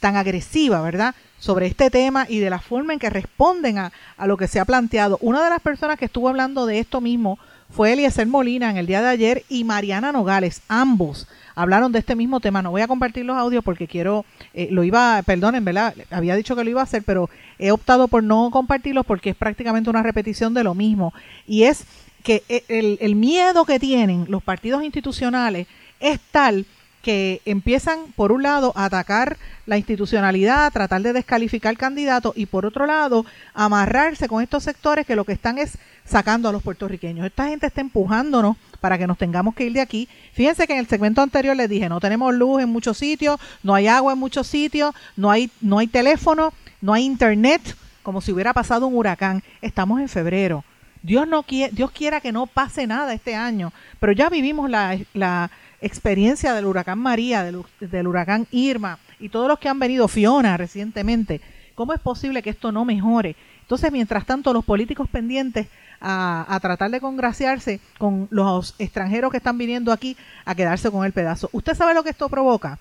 tan agresiva, ¿verdad? sobre este tema y de la forma en que responden a, a, lo que se ha planteado. Una de las personas que estuvo hablando de esto mismo fue Eliezer Molina en el día de ayer y Mariana Nogales, ambos hablaron de este mismo tema. No voy a compartir los audios porque quiero, eh, lo iba, perdonen, ¿verdad? Había dicho que lo iba a hacer, pero he optado por no compartirlos porque es prácticamente una repetición de lo mismo. Y es que eh, el, el miedo que tienen los partidos institucionales es tal que empiezan, por un lado, a atacar la institucionalidad, a tratar de descalificar candidatos y, por otro lado, amarrarse con estos sectores que lo que están es sacando a los puertorriqueños. Esta gente está empujándonos para que nos tengamos que ir de aquí. Fíjense que en el segmento anterior les dije, no tenemos luz en muchos sitios, no hay agua en muchos sitios, no hay, no hay teléfono, no hay internet, como si hubiera pasado un huracán. Estamos en febrero. Dios no quiere, Dios quiera que no pase nada este año, pero ya vivimos la, la experiencia del huracán María, del, del, huracán Irma y todos los que han venido, Fiona recientemente, ¿cómo es posible que esto no mejore? Entonces, mientras tanto, los políticos pendientes a, a, tratar de congraciarse con los extranjeros que están viniendo aquí a quedarse con el pedazo. ¿Usted sabe lo que esto provoca?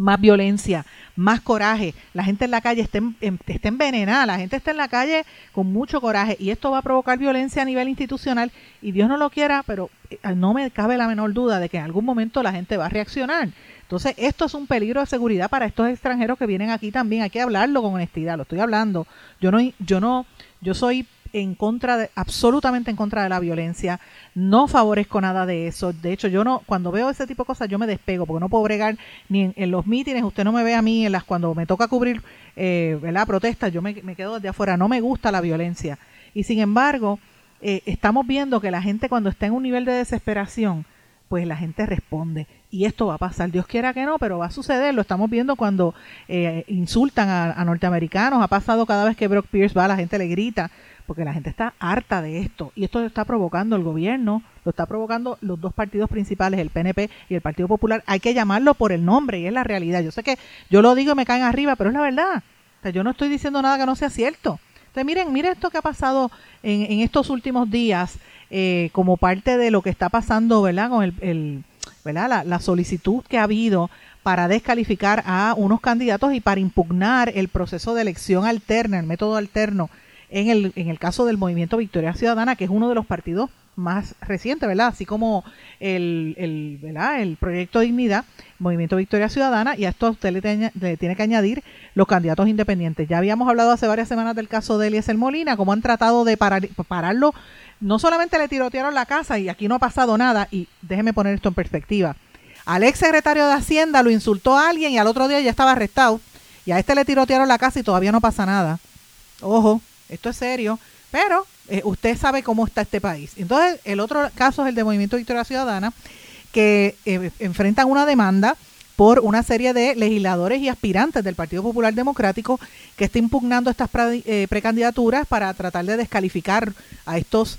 Más violencia, más coraje. La gente en la calle está, está, envenenada, la gente está en la calle con mucho coraje y esto va a provocar violencia a nivel institucional y Dios no lo quiera, pero eh, no me cabe la menor duda de que en algún momento la gente va a reaccionar. Entonces, esto es un peligro de seguridad para estos extranjeros que vienen aquí también. Hay que hablarlo con honestidad, lo estoy hablando. Yo no, yo no, yo soy en contra de, absolutamente en contra de la violencia, no favorezco nada de eso. De hecho, yo no, cuando veo ese tipo de cosas, yo me despego, porque no puedo bregar ni en, los mítines, usted no me ve a mí en las cuando me toca cubrir eh, ¿verdad? protestas, yo me, me, quedo desde afuera, no me gusta la violencia. Y sin embargo, eh, estamos viendo que la gente cuando está en un nivel de desesperación, pues la gente responde. Y esto va a pasar, Dios quiera que no, pero va a suceder. Lo estamos viendo cuando eh, insultan a, norteamericanos. Ha pasado cada vez que Brock Pierce va, la gente le grita porque la gente está harta de esto y esto lo está provocando el gobierno, lo está provocando los dos partidos principales, el PNP y el Partido Popular. Hay que llamarlo por el nombre y es la realidad. Yo sé que yo lo digo y me caen arriba, pero es la verdad. O sea, yo no estoy diciendo nada que no sea cierto. Miren, miren esto que ha pasado en, en estos últimos días eh, como parte de lo que está pasando, ¿verdad? Con el La, la solicitud que ha habido para descalificar a unos candidatos y para impugnar el proceso de elección alterna, el método alterno en el, en el caso del movimiento Victoria Ciudadana, que es uno de los partidos más recientes, ¿verdad? Así como el, el, ¿verdad? el proyecto Dignidad, Movimiento Victoria Ciudadana, y a esto usted le, le, tiene que añadir los candidatos independientes. Ya habíamos hablado hace varias semanas del caso de Eliezer Molina, cómo han tratado de parar, pararlo. No solamente le tirotearon la casa y aquí no ha pasado nada, y déjeme poner esto en perspectiva. Al ex secretario de Hacienda lo insultó a alguien y al otro día ya estaba arrestado y a este le tirotearon la casa y todavía no pasa nada. Ojo, esto es serio, pero eh, usted sabe cómo está este país. Entonces, el otro caso es el de Movimiento Victoria Ciudadana, que eh, enfrentan una demanda por una serie de legisladores y aspirantes del Partido Popular Democrático que está impugnando estas eh, precandidaturas para tratar de descalificar a estos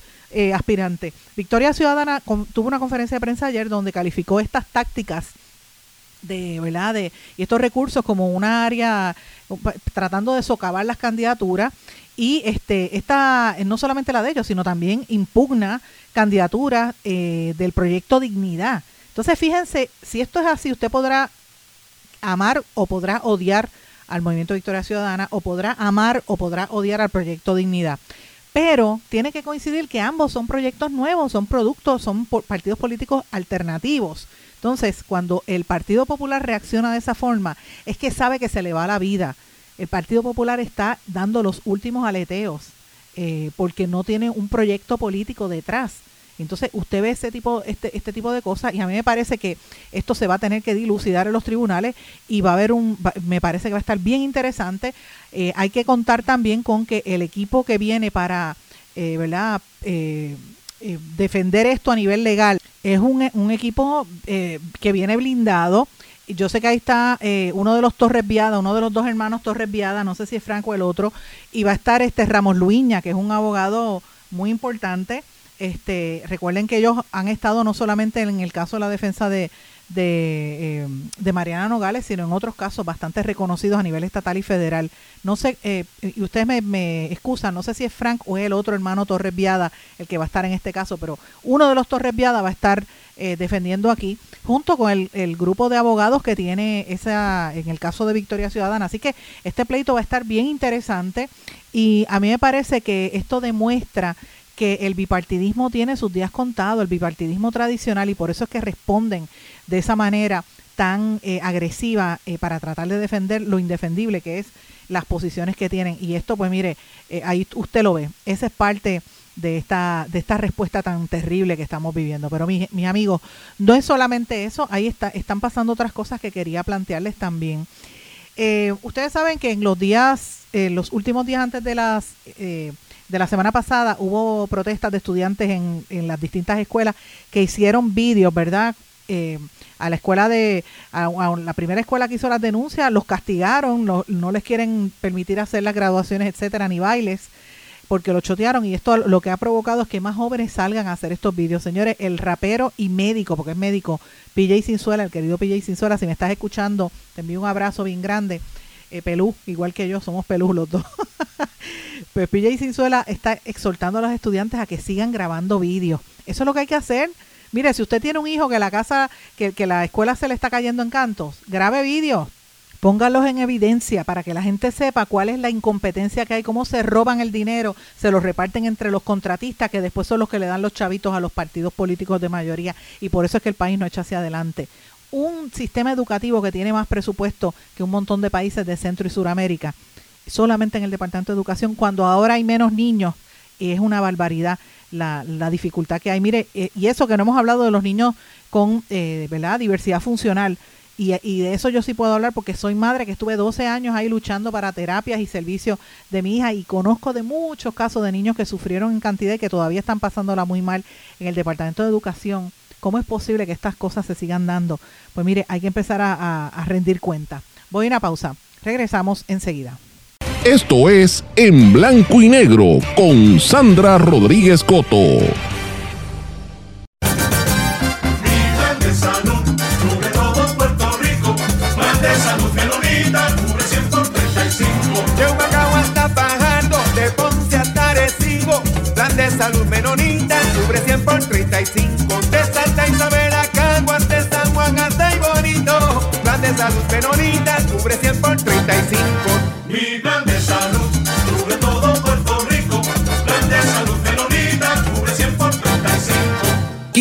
aspirantes. Victoria Ciudadana tuvo una conferencia de prensa ayer donde calificó estas tácticas de verdad de y estos recursos como una área tratando de socavar las candidaturas y este esta no solamente la de ellos sino también impugna candidaturas eh, del proyecto dignidad. Entonces fíjense si esto es así usted podrá amar o podrá odiar al movimiento Victoria Ciudadana o podrá amar o podrá odiar al proyecto dignidad pero tiene que coincidir que ambos son proyectos nuevos son productos son partidos políticos alternativos entonces, cuando el Partido Popular reacciona de esa forma, es que sabe que se le va la vida. El Partido Popular está dando los últimos aleteos eh, porque no tiene un proyecto político detrás. Entonces, usted ve ese tipo, este, este tipo de cosas y a mí me parece que esto se va a tener que dilucidar en los tribunales y va a haber un, me parece que va a estar bien interesante. Eh, hay que contar también con que el equipo que viene para, eh, ¿verdad? Eh, eh, defender esto a nivel legal. Es un, un equipo que viene blindado. Yo sé que ahí está eh, uno de los Torres Viada, uno de los dos hermanos Torres Viada, no sé si es Franco o el otro, y va a estar este Ramos Luiña, que es un abogado muy importante. Este, recuerden que ellos han estado no solamente en el caso de la defensa de, de, eh, de, Mariana Nogales, sino en otros casos bastante reconocidos a nivel estatal y federal. No sé, eh, y ustedes me, me, excusan, no sé si es Frank o es el otro hermano Torres Viada el que va a estar en este caso, pero uno de los Torres Viada va a estar eh, defendiendo aquí, junto con el, el, grupo de abogados que tiene esa, en el caso de Victoria Ciudadana. Así que este pleito va a estar bien interesante y a mí me parece que esto demuestra que el bipartidismo tiene sus días contados, el bipartidismo tradicional, y por eso es que responden de esa manera tan eh, agresiva eh, para tratar de defender lo indefendible que es las posiciones que tienen. Y esto, pues mire, eh, ahí usted lo ve. Esa es parte de esta, de esta respuesta tan terrible que estamos viviendo. Pero mis, mis amigos, no es solamente eso, ahí está, están pasando otras cosas que quería plantearles también. ustedes saben que en los días, los últimos días antes de las de la semana pasada hubo protestas de estudiantes en, en las distintas escuelas que hicieron vídeos, ¿verdad? Eh, a la escuela de, a, la primera escuela que hizo las denuncias, los castigaron, no, les quieren permitir hacer las graduaciones, etcétera, ni bailes, porque lo chotearon y esto lo que ha provocado es que más jóvenes salgan a hacer estos vídeos. Señores, el rapero y médico, porque es médico, PJ Sinzuela, el querido PJ Sinzuela, si me estás escuchando, te envío un abrazo bien grande. Eh, Pelú, igual que yo, somos Pelú los dos. pues PJ Sinzuela está exhortando a los estudiantes a que sigan grabando vídeos. Eso es lo que hay que hacer. Mire, si usted tiene un hijo que la casa, que, que la escuela se le está cayendo en cantos, grabe vídeos, póngalos en evidencia para que la gente sepa cuál es la incompetencia que hay, cómo se roban el dinero, se lo reparten entre los contratistas, que después son los que le dan los chavitos a los partidos políticos de mayoría, y por eso es que el país no echa hacia adelante. Un sistema educativo que tiene más presupuesto que un montón de países de Centro y Suramérica, solamente en el Departamento de Educación, cuando ahora hay menos niños, es una barbaridad la, la dificultad que hay. Mire, eh, y eso que no hemos hablado de los niños con eh, ¿verdad? diversidad funcional. Y, y, de eso yo sí puedo hablar porque soy madre que estuve 12 años ahí luchando para terapias y servicios de mi hija y conozco de muchos casos de niños que sufrieron en cantidad y que todavía están pasándola muy mal en el Departamento de Educación. ¿Cómo es posible que estas cosas se sigan dando? Pues mire, hay que empezar a, rendir cuenta. Voy a una pausa. Regresamos enseguida. Esto es En Blanco y Negro con Sandra Rodríguez Coto.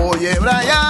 Oye, Brian,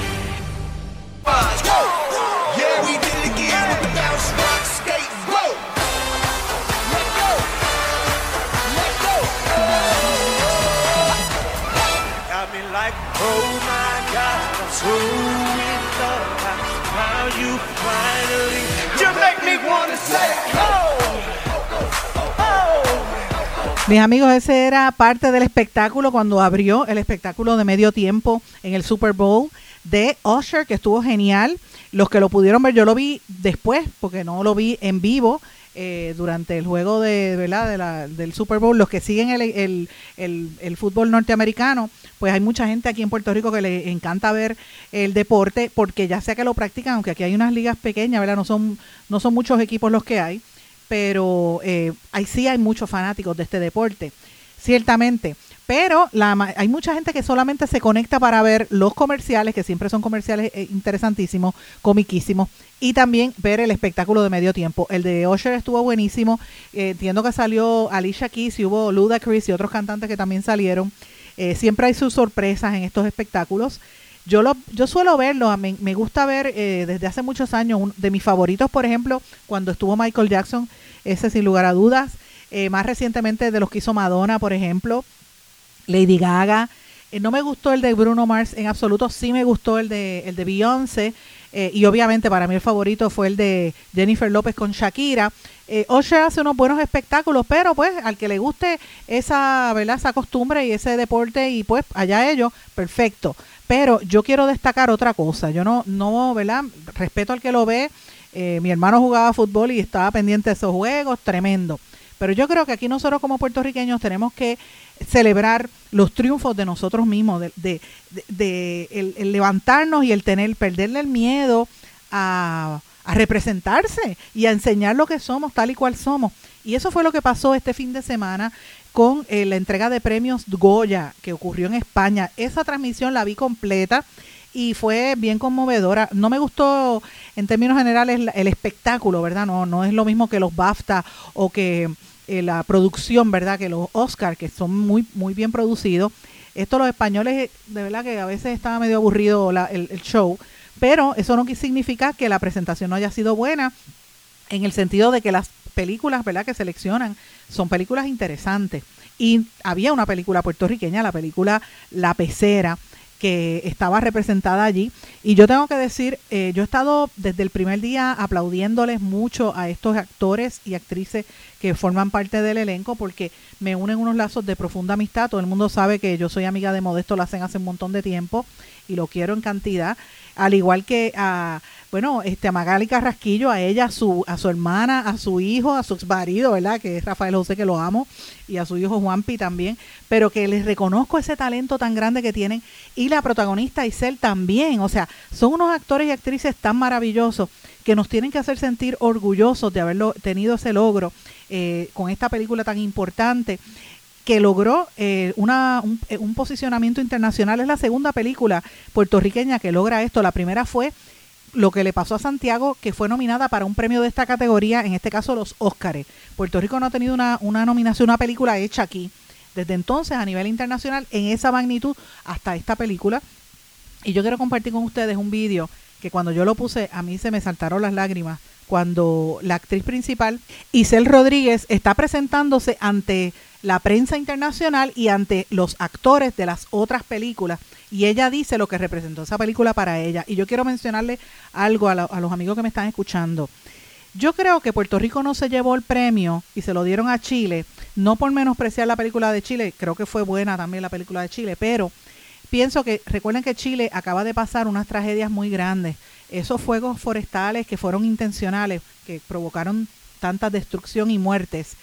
Mis amigos, ese era parte del espectáculo cuando abrió el espectáculo de medio tiempo en el Super Bowl de Usher, que estuvo genial. Los que lo pudieron ver, yo lo vi después, porque no lo vi en vivo eh, durante el juego de, ¿verdad? Del Super Bowl. Los que siguen el, el- el- el fútbol norteamericano, pues hay mucha gente aquí en Puerto Rico que le encanta ver el deporte, porque ya sea que lo practican, aunque aquí hay unas ligas pequeñas, ¿verdad? No son, no son muchos equipos los que hay pero eh, ahí sí hay muchos fanáticos de este deporte, ciertamente. Pero hay mucha gente que solamente se conecta para ver los comerciales, que siempre son comerciales eh, interesantísimos, comiquísimos, y también ver el espectáculo de medio tiempo. El de Usher estuvo buenísimo. eh, entiendo que salió Alicia Keys y hubo Ludacris y otros cantantes que también salieron. Eh, siempre hay sus sorpresas en estos espectáculos. Yo lo, yo suelo verlo, a mí- me gusta ver eh, desde hace muchos años, un- de mis favoritos, por ejemplo, cuando estuvo Michael Jackson, ese sin lugar a dudas, eh, más recientemente de los que hizo Madonna, por ejemplo, Lady Gaga, Eh, no me gustó el de Bruno Mars en absoluto, sí me gustó el de, el de Beyoncé, eh, y obviamente para mí el favorito fue el de Jennifer López con Shakira. Eh, hace unos buenos espectáculos, pero pues al que le guste esa, ¿verdad? esa costumbre y ese deporte y pues allá ellos, perfecto. Pero yo quiero destacar otra cosa, yo no, no, ¿verdad? Respeto al que lo ve, eh, mi hermano jugaba fútbol y estaba pendiente de esos juegos, tremendo. Pero yo creo que aquí nosotros como puertorriqueños tenemos que celebrar los triunfos de nosotros mismos, de, de- de- el levantarnos y el tener, perderle el miedo a, a representarse y a enseñar lo que somos, tal y cual somos. Y eso fue lo que pasó este fin de semana con eh, la entrega de premios Goya que ocurrió en España. Esa transmisión la vi completa y fue bien conmovedora. No me gustó en términos generales el espectáculo, ¿verdad? No, no es lo mismo que los BAFTA o que eh, la producción, ¿verdad? Que los Oscar, que son muy, muy bien producidos. Esto los españoles, de verdad que a veces estaba medio aburrido el, el show, pero eso no significa que la presentación no haya sido buena en el sentido de que las películas, ¿verdad?, que seleccionan son películas interesantes. Y había una película puertorriqueña, la película La Pecera, que estaba representada allí. Y yo tengo que decir, eh, yo he estado desde el primer día aplaudiéndoles mucho a estos actores y actrices que forman parte del elenco porque me unen unos lazos de profunda amistad. Todo el mundo sabe que yo soy amiga de Modesto Lacen hace un montón de tiempo y lo quiero en cantidad. Al igual que a, bueno, este, a Magali Carrasquillo, a ella, a su, a su hermana, a su hijo, a su marido, ¿verdad? Que es Rafael José, que lo amo, y a su hijo Juanpi también, pero que les reconozco ese talento tan grande que tienen, y la protagonista Isel también, o sea, son unos actores y actrices tan maravillosos que nos tienen que hacer sentir orgullosos de haberlo tenido ese logro eh, con esta película tan importante que logró eh, una, un, eh, un posicionamiento internacional. Es la segunda película puertorriqueña que logra esto. La primera fue lo que le pasó a Santiago, que fue nominada para un premio de esta categoría, en este caso los Óscares. Puerto Rico no ha tenido una, una nominación, una película hecha aquí. Desde entonces, a nivel internacional, en esa magnitud, hasta esta película. Y yo quiero compartir con ustedes un vídeo que cuando yo lo puse a mí se me saltaron las lágrimas cuando la actriz principal, Isel Rodríguez, está presentándose ante la prensa internacional y ante los actores de las otras películas. Y ella dice lo que representó esa película para ella. Y yo quiero mencionarle algo a, a los amigos que me están escuchando. Yo creo que Puerto Rico no se llevó el premio y se lo dieron a Chile, no por menospreciar la película de Chile, creo que fue buena también la película de Chile, pero pienso que recuerden que Chile acaba de pasar unas tragedias muy grandes. Esos fuegos forestales que fueron intencionales, que provocaron tanta destrucción y muertes.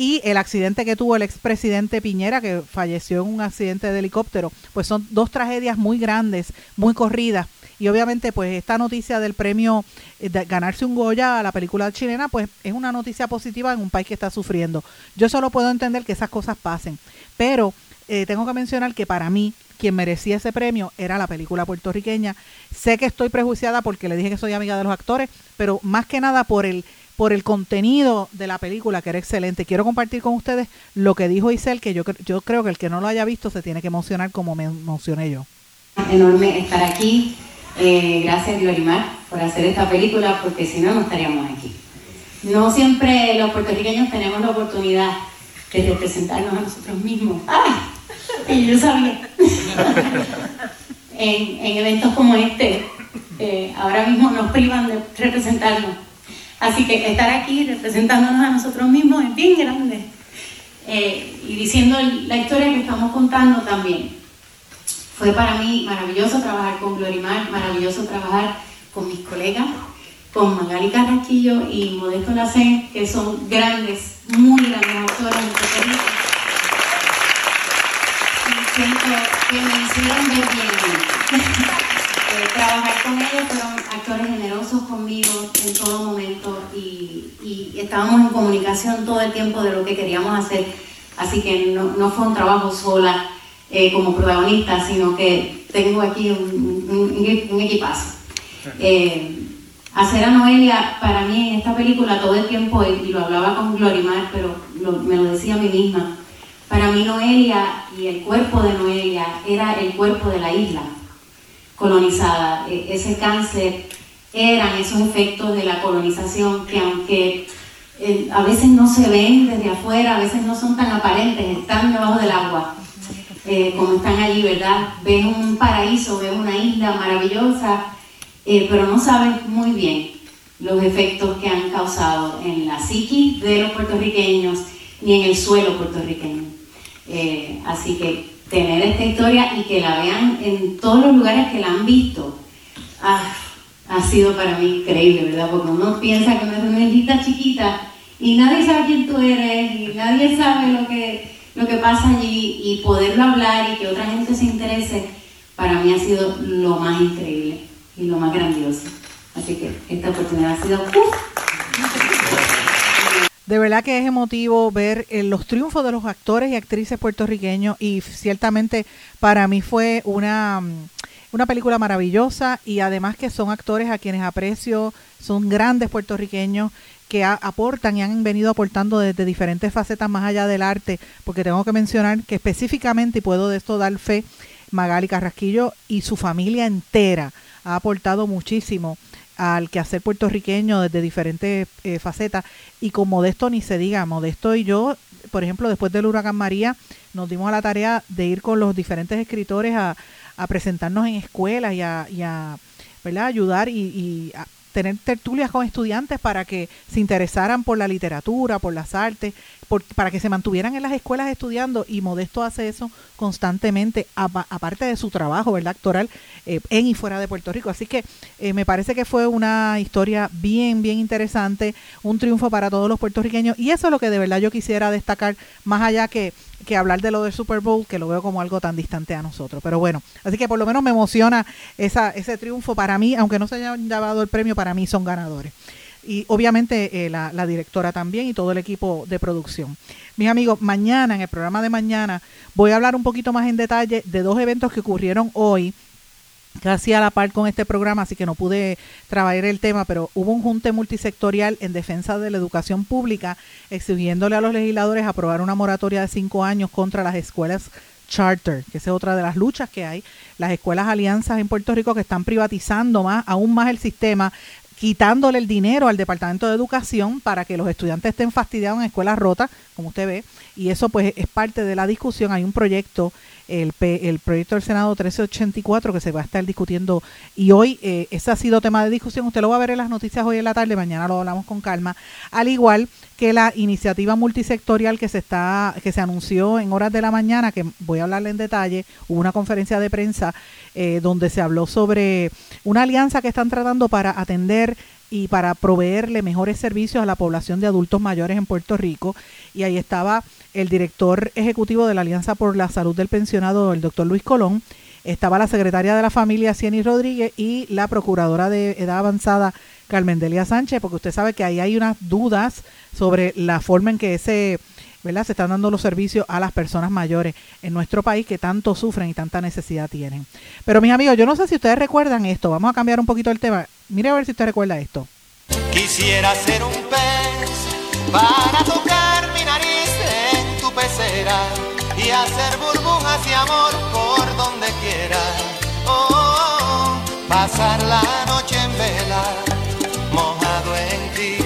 Y el accidente que tuvo el expresidente Piñera, que falleció en un accidente de helicóptero, pues son dos tragedias muy grandes, muy corridas. Y obviamente, pues esta noticia del premio eh, de ganarse un Goya a la película chilena, pues es una noticia positiva en un país que está sufriendo. Yo solo puedo entender que esas cosas pasen. Pero eh, tengo que mencionar que para mí, quien merecía ese premio era la película puertorriqueña. Sé que estoy prejuiciada porque le dije que soy amiga de los actores, pero más que nada por el por el contenido de la película que era excelente. Quiero compartir con ustedes lo que dijo Isel, que yo, yo creo que el que no lo haya visto se tiene que emocionar como me emocioné yo. enorme estar aquí. Eh, gracias, Glorimar, por hacer esta película, porque si no, no estaríamos aquí. No siempre los puertorriqueños tenemos la oportunidad de representarnos a nosotros mismos. ¡Ay! Y yo sabía. en, en eventos como este, eh, ahora mismo nos privan de representarnos. Así que estar aquí representándonos a nosotros mismos es bien grande. Eh, y diciendo la historia que estamos contando también. Fue para mí maravilloso trabajar con Glorimar, maravilloso trabajar con mis colegas, con Magali Carrasquillo y Modesto Lacen, que son grandes, muy grandes en Rico. Y siento que me hicieron ver bien. Eh, trabajar con ellos fueron actores generosos conmigo en todo momento y, y estábamos en comunicación todo el tiempo de lo que queríamos hacer. Así que no, no fue un trabajo sola eh, como protagonista, sino que tengo aquí un, un- un equipazo. Eh, hacer a Noelia, para mí en esta película todo el tiempo, y lo hablaba con Glorimar, pero lo- me lo decía a mí misma, para mí Noelia y el cuerpo de Noelia era el cuerpo de la isla colonizada. E- ese cáncer eran esos efectos de la colonización que aunque eh, a veces no se ven desde afuera, a veces no son tan aparentes, están debajo del agua, eh, como están allí, ¿verdad? Ves un paraíso, ves una isla maravillosa, eh, pero no sabes muy bien los efectos que han causado en la psiquis de los puertorriqueños ni en el suelo puertorriqueño. Así que tener esta historia y que la vean en todos los lugares que la han visto, ah, ha sido para mí increíble, ¿verdad? Porque uno piensa que no es una islita chiquita y nadie sabe quién tú eres y nadie sabe lo que, lo que pasa allí y poderlo hablar y que otra gente se interese, para mí ha sido lo más increíble y lo más grandioso. Así que esta oportunidad ha sido... ¡uf! De verdad que es emotivo ver eh, los triunfos de los actores y actrices puertorriqueños y ciertamente para mí fue una, mm, una película maravillosa y además que son actores a quienes aprecio, son grandes puertorriqueños que aportan y han venido aportando desde diferentes facetas más allá del arte, porque tengo que mencionar que específicamente, y puedo de esto dar fe, Magali Carrasquillo y su familia entera ha aportado muchísimo al quehacer puertorriqueño desde diferentes eh, facetas y con Modesto ni se diga, Modesto y yo, por ejemplo, después del huracán María, nos dimos a la tarea de ir con los diferentes escritores a, presentarnos en escuelas y a, y a, ¿verdad? ayudar y, y a tener tertulias con estudiantes para que se interesaran por la literatura, por las artes, por- para que se mantuvieran en las escuelas estudiando y Modesto hace eso constantemente, apa- aparte de su trabajo, ¿verdad? Actoral eh, en y fuera de Puerto Rico. Así que eh, me parece que fue una historia bien, bien interesante, un triunfo para todos los puertorriqueños y eso es lo que de verdad yo quisiera destacar, más allá que, que hablar de lo del Super Bowl, que lo veo como algo tan distante a nosotros. Pero bueno, así que por lo menos me emociona esa, ese triunfo para mí, aunque no se haya llevado el premio, para mí son ganadores y obviamente eh, la, la directora también y todo el equipo de producción. Mis amigos, mañana, en el programa de mañana, voy a hablar un poquito más en detalle de dos eventos que ocurrieron hoy, casi a la par con este programa, así que no pude trabajar el tema, pero hubo un junte multisectorial en defensa de la educación pública, exigiéndole a los legisladores aprobar una moratoria de cinco años contra las escuelas charter, que es otra de las luchas que hay. Las escuelas alianzas en Puerto Rico que están privatizando más, aún más el sistema, quitándole el dinero al Departamento de Educación para que los estudiantes estén fastidiados en escuelas rotas, como usted ve, y eso pues es parte de la discusión. Hay un proyecto el, el proyecto del Senado 1384 que se va a estar discutiendo y hoy eh, ese ha sido tema de discusión. Usted lo va a ver en las noticias hoy en la tarde, mañana lo hablamos con calma, al igual que la iniciativa multisectorial que se está que se anunció en horas de la mañana, que voy a hablarle en detalle, hubo una conferencia de prensa eh, donde se habló sobre una alianza que están tratando para atender y para proveerle mejores servicios a la población de adultos mayores en Puerto Rico. Y ahí estaba el director ejecutivo de la Alianza por la Salud del Pensionado, el doctor Luis Colón, estaba la secretaria de la familia, Cieny Rodríguez, y la procuradora de edad avanzada, Carmen Delia Sánchez, porque usted sabe que ahí hay unas dudas sobre la forma en que ese, ¿verdad? se están dando los servicios a las personas mayores en nuestro país que tanto sufren y tanta necesidad tienen. Pero mis amigos, yo no sé si ustedes recuerdan esto, vamos a cambiar un poquito el tema. Mire a ver si usted recuerda esto. Quisiera ser un pez para tocar mi nariz en tu pecera y hacer burbujas y amor por donde quiera. Oh, oh, oh, pasar la noche en vela, mojado en ti.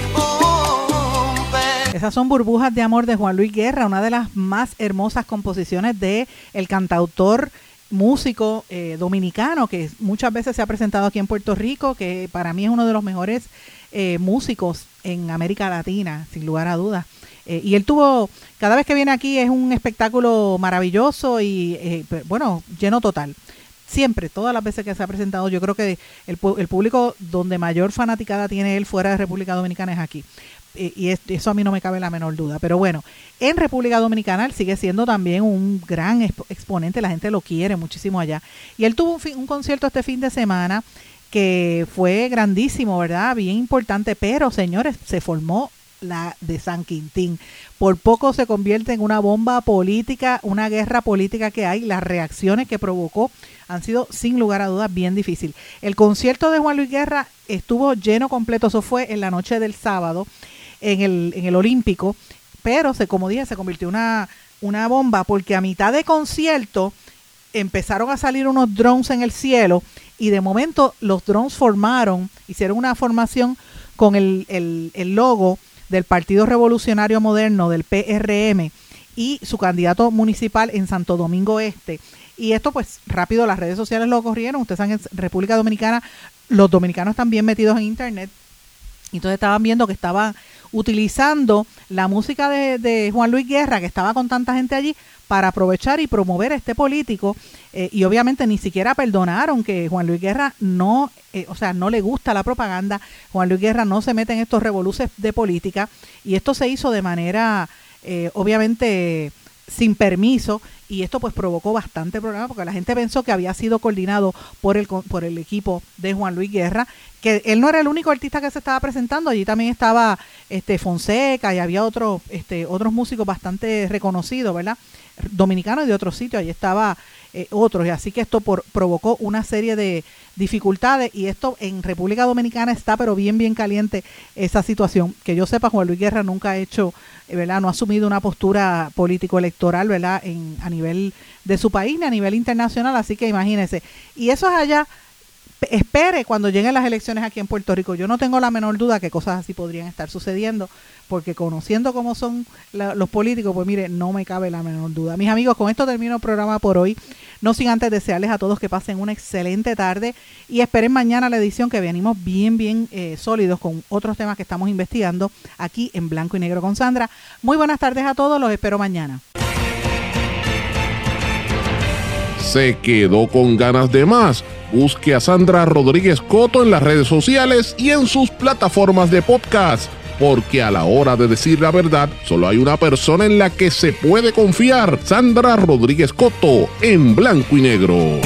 Esas son Burbujas de Amor de Juan Luis Guerra, una de las más hermosas composiciones de el cantautor músico eh, dominicano que muchas veces se ha presentado aquí en Puerto Rico, que para mí es uno de los mejores eh, músicos en América Latina, sin lugar a dudas. Eh, y él tuvo, cada vez que viene aquí es un espectáculo maravilloso y, eh, bueno, lleno total. Siempre, todas las veces que se ha presentado, yo creo que el, el público donde mayor fanaticada tiene él fuera de República Dominicana es aquí. Eh, y es- eso a mí no me cabe la menor duda. Pero bueno, en República Dominicana él sigue siendo también un gran expo- exponente, la gente lo quiere muchísimo allá. Y él tuvo un, fin- un concierto este fin de semana que fue grandísimo, ¿verdad? Bien importante, pero señores, se formó la de San Quintín. Por poco se convierte en una bomba política, una guerra política que hay. Las reacciones que provocó han sido, sin lugar a dudas, bien difícil. El concierto de Juan Luis Guerra estuvo lleno completo. Eso fue en la noche del sábado en el, en el Olímpico. Pero, se, como dije, se convirtió una, una bomba porque a mitad de concierto empezaron a salir unos drones en el cielo y de momento los drones formaron, hicieron una formación con el, el- el logo del Partido Revolucionario Moderno, del PRM, y su candidato municipal en Santo Domingo Este. Y esto pues rápido las redes sociales lo corrieron. Ustedes saben en República Dominicana los dominicanos están bien metidos en Internet. Entonces estaban viendo que estaban utilizando la música de, Juan Luis Guerra, que estaba con tanta gente allí, para aprovechar y promover a este político. eh, y obviamente ni siquiera perdonaron que Juan Luis Guerra no, eh, o sea, no le gusta la propaganda. Juan Luis Guerra no se mete en estos revoluces de política. Y esto se hizo de manera, eh, obviamente, sin permiso y esto pues provocó bastante problema porque la gente pensó que había sido coordinado por el por el equipo de Juan Luis Guerra que él no era el único artista que se estaba presentando allí también estaba este Fonseca y había otros este otros músicos bastante reconocidos verdad dominicanos y de otros sitios allí estaba eh, otros y así que esto por, provocó una serie de dificultades y esto en República Dominicana está pero bien bien caliente esa situación que yo sepa Juan Luis Guerra nunca ha hecho eh, verdad no ha asumido una postura político electoral verdad en a nivel de su país ni a nivel internacional así que imagínense. Y eso es allá espere cuando lleguen las elecciones aquí en Puerto Rico. Yo no tengo la menor duda que cosas así podrían estar sucediendo, porque conociendo cómo son los políticos, pues mire, no me cabe la menor duda. Mis amigos, con esto termino el programa por hoy. No sin antes desearles a todos que pasen una excelente tarde y esperen mañana la edición que venimos bien, bien eh, sólidos con otros temas que estamos investigando aquí en Blanco y Negro con Sandra. Muy buenas tardes a todos, los espero mañana. ¿Se quedó con ganas de más? Busque a Sandra Rodríguez Coto en las redes sociales y en sus plataformas de podcast, porque a la hora de decir la verdad, solo hay una persona en la que se puede confiar, Sandra Rodríguez Coto, en blanco y negro.